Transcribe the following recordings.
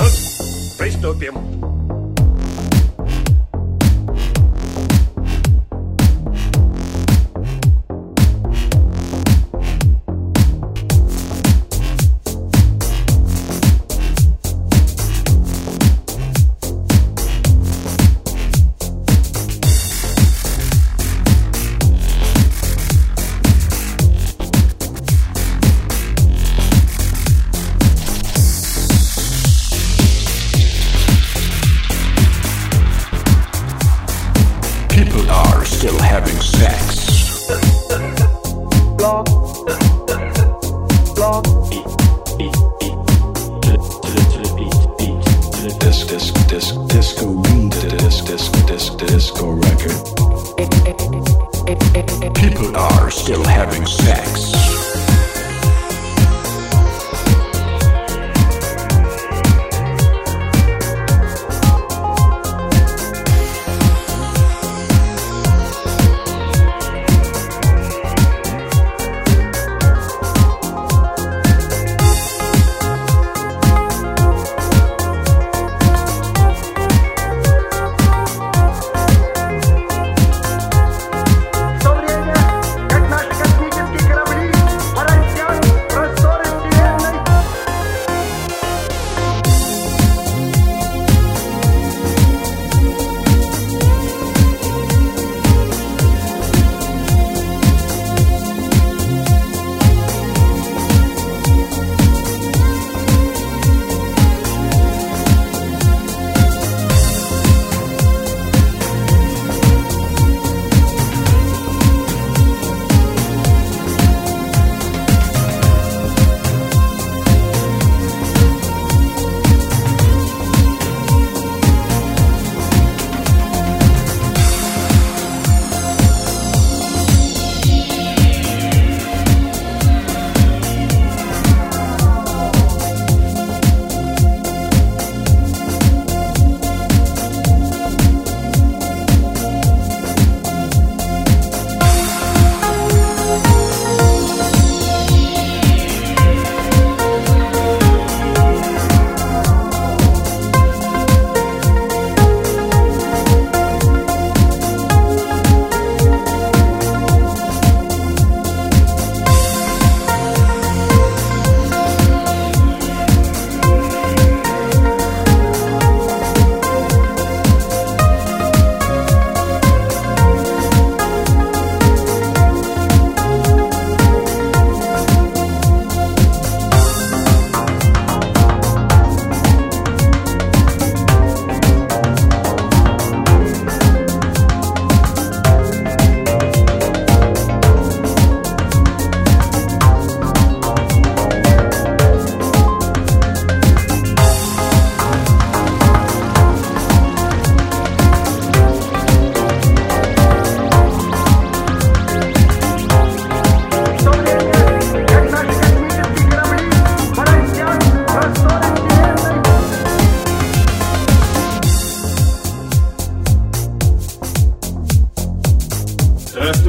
Ну, приступим. People are still having sex.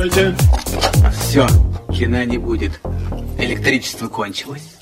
позвольте. Все, кино не будет. Электричество кончилось.